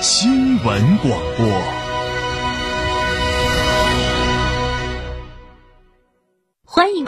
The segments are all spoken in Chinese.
新闻广播。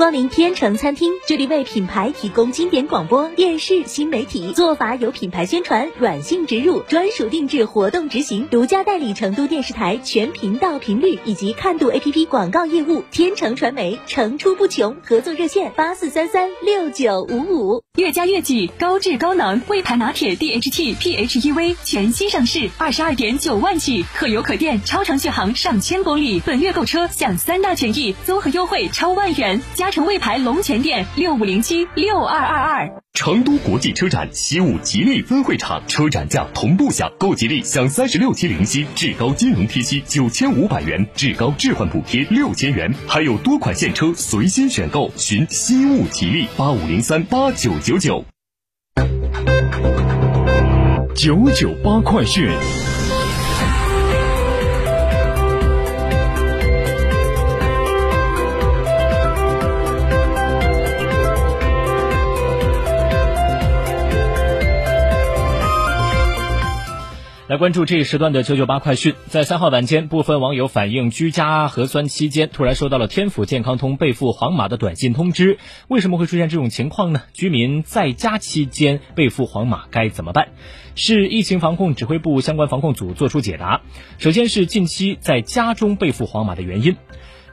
光临天成餐厅，这里为品牌提供经典广播电视新媒体做法有品牌宣传、软性植入、专属定制活动执行，独家代理成都电视台全频道频率以及看度 APP 广告业务。天成传媒层出不穷，合作热线八四三三六九五五。悦佳悦己高质高能魏牌拿铁 DHT PHEV 全新上市，二十二点九万起，可油可电，超长续航上千公里。本月购车享三大权益，综合优惠超万元。加诚魏牌龙泉店六五零七六二二二。成都国际车展习武吉利分会场车展价同步享，购吉利享三十六期零息，至高金融贴息九千五百元，至高置换补贴六千元，还有多款现车随心选购。寻西物吉利八五零三八九九九。九九八快讯。关注这一时段的九九八快讯。在三号晚间，部分网友反映居家核酸期间突然收到了天府健康通备付黄码的短信通知，为什么会出现这种情况呢？居民在家期间备付黄码该怎么办？市疫情防控指挥部相关防控组作出解答。首先是近期在家中备赴黄码的原因。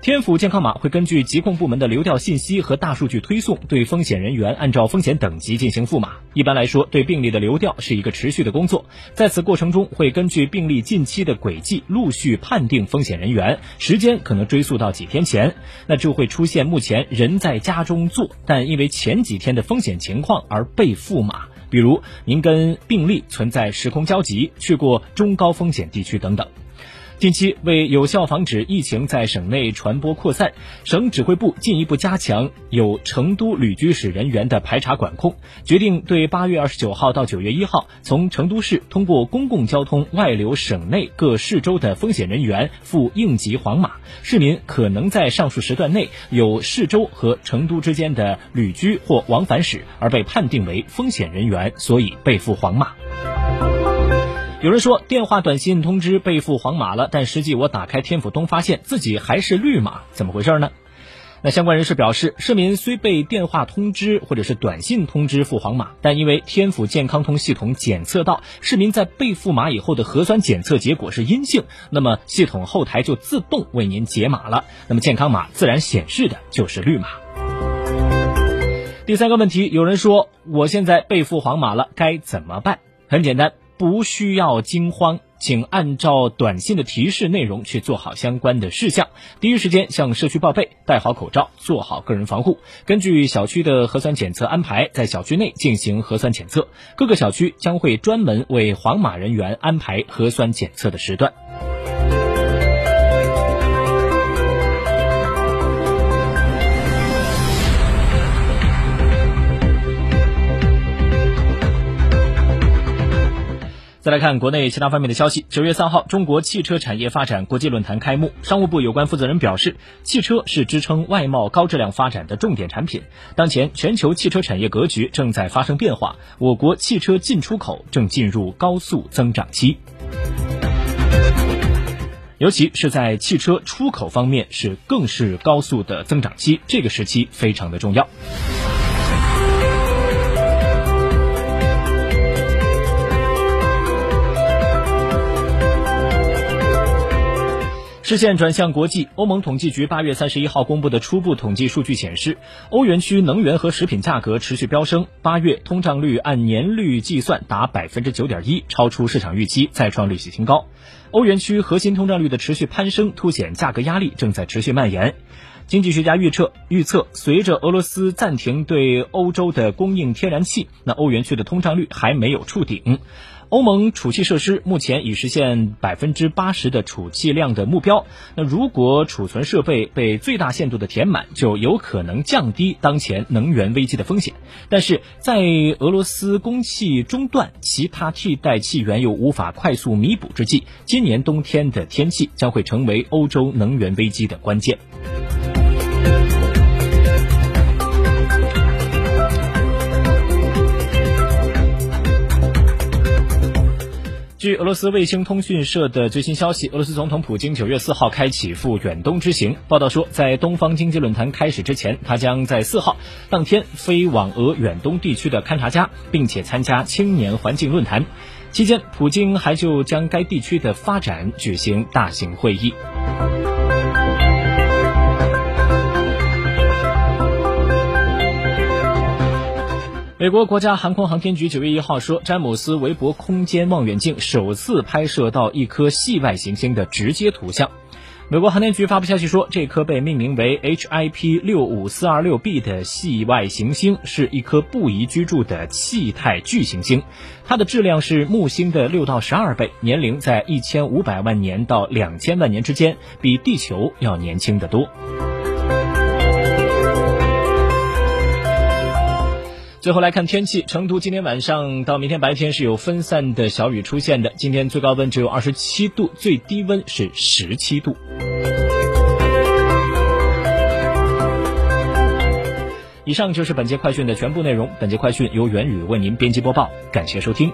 天府健康码会根据疾控部门的流调信息和大数据推送，对风险人员按照风险等级进行赋码。一般来说，对病例的流调是一个持续的工作，在此过程中会根据病例近期的轨迹陆续判定风险人员，时间可能追溯到几天前，那就会出现目前人在家中做，但因为前几天的风险情况而被赋码，比如您跟病例存在时空交集，去过中高风险地区等等。近期为有效防止疫情在省内传播扩散，省指挥部进一步加强有成都旅居史人员的排查管控，决定对八月二十九号到九月一号从成都市通过公共交通外流省内各市州的风险人员赴应急黄码。市民可能在上述时段内有市州和成都之间的旅居或往返史而被判定为风险人员，所以被付黄码。有人说电话短信通知被付黄码了，但实际我打开天府通发现自己还是绿码，怎么回事呢？那相关人士表示，市民虽被电话通知或者是短信通知付黄码，但因为天府健康通系统检测到市民在被付码以后的核酸检测结果是阴性，那么系统后台就自动为您解码了，那么健康码自然显示的就是绿码。第三个问题，有人说我现在被付黄码了，该怎么办？很简单。不需要惊慌，请按照短信的提示内容去做好相关的事项。第一时间向社区报备，戴好口罩，做好个人防护。根据小区的核酸检测安排，在小区内进行核酸检测。各个小区将会专门为黄码人员安排核酸检测的时段。再来看国内其他方面的消息。九月三号，中国汽车产业发展国际论坛开幕。商务部有关负责人表示，汽车是支撑外贸高质量发展的重点产品。当前，全球汽车产业格局正在发生变化，我国汽车进出口正进入高速增长期，尤其是在汽车出口方面是更是高速的增长期。这个时期非常的重要。视线转向国际，欧盟统计局八月三十一号公布的初步统计数据显示，欧元区能源和食品价格持续飙升。八月通胀率按年率计算达百分之九点一，超出市场预期，再创历史新高。欧元区核心通胀率的持续攀升，凸显价格压力正在持续蔓延。经济学家预测，预测随着俄罗斯暂停对欧洲的供应天然气，那欧元区的通胀率还没有触顶。欧盟储气设施目前已实现百分之八十的储气量的目标。那如果储存设备被最大限度的填满，就有可能降低当前能源危机的风险。但是在俄罗斯供气中断、其他替代气源又无法快速弥补之际，今年冬天的天气将会成为欧洲能源危机的关键。据俄罗斯卫星通讯社的最新消息，俄罗斯总统普京九月四号开启赴远东之行。报道说，在东方经济论坛开始之前，他将在四号当天飞往俄远东地区的勘察加，并且参加青年环境论坛。期间，普京还就将该地区的发展举行大型会议。美国国家航空航天局九月一号说，詹姆斯韦伯空间望远镜首次拍摄到一颗系外行星的直接图像。美国航天局发布消息说，这颗被命名为 HIP 六五四二六 b 的系外行星是一颗不宜居住的气态巨行星，它的质量是木星的六到十二倍，年龄在一千五百万年到两千万年之间，比地球要年轻得多。最后来看天气，成都今天晚上到明天白天是有分散的小雨出现的。今天最高温只有二十七度，最低温是十七度。以上就是本节快讯的全部内容。本节快讯由元宇为您编辑播报，感谢收听。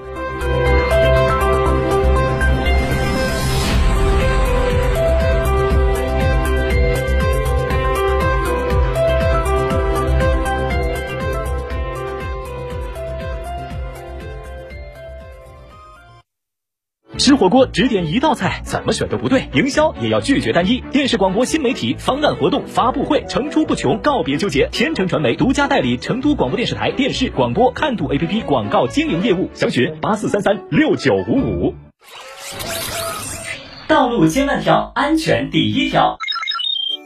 吃火锅只点一道菜，怎么选都不对。营销也要拒绝单一。电视、广播、新媒体方案、活动、发布会层出不穷，告别纠结。天成传媒独家代理成都广播电视台电视、广播看图 APP 广告经营业务，详询八四三三六九五五。道路千万条，安全第一条。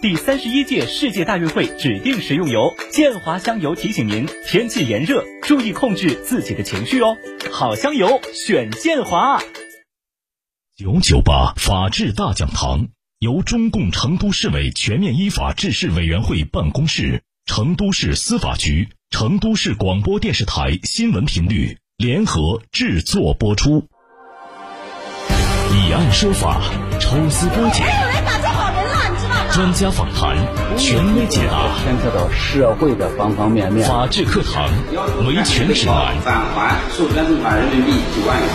第三十一届世界大运会指定食用油建华香油提醒您：天气炎热，注意控制自己的情绪哦。好香油，选建华。九九八法治大讲堂由中共成都市委全面依法治市委员会办公室、成都市司法局、成都市广播电视台新闻频率联合制作播出。以案说法，抽丝剥茧，专家访谈，权威解答，牵扯到社会的方方面面。法治课堂，维权指南，返还授权证款人民币九万元。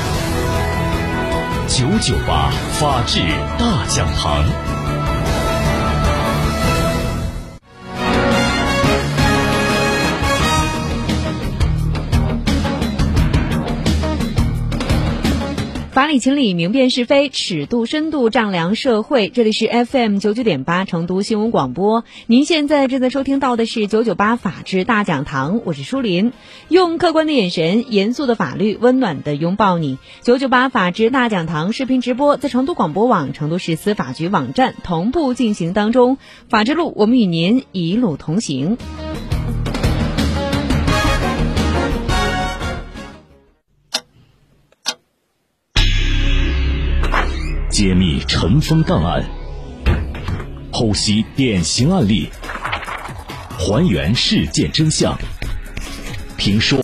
九九八法治大讲堂。法理情理，明辨是非，尺度深度丈量社会。这里是 FM 九九点八成都新闻广播。您现在正在收听到的是九九八法治大讲堂，我是舒林，用客观的眼神，严肃的法律，温暖的拥抱你。九九八法治大讲堂视频直播在成都广播网、成都市司法局网站同步进行当中。法治路，我们与您一路同行。揭秘尘封档案，剖析典型案例，还原事件真相，评说。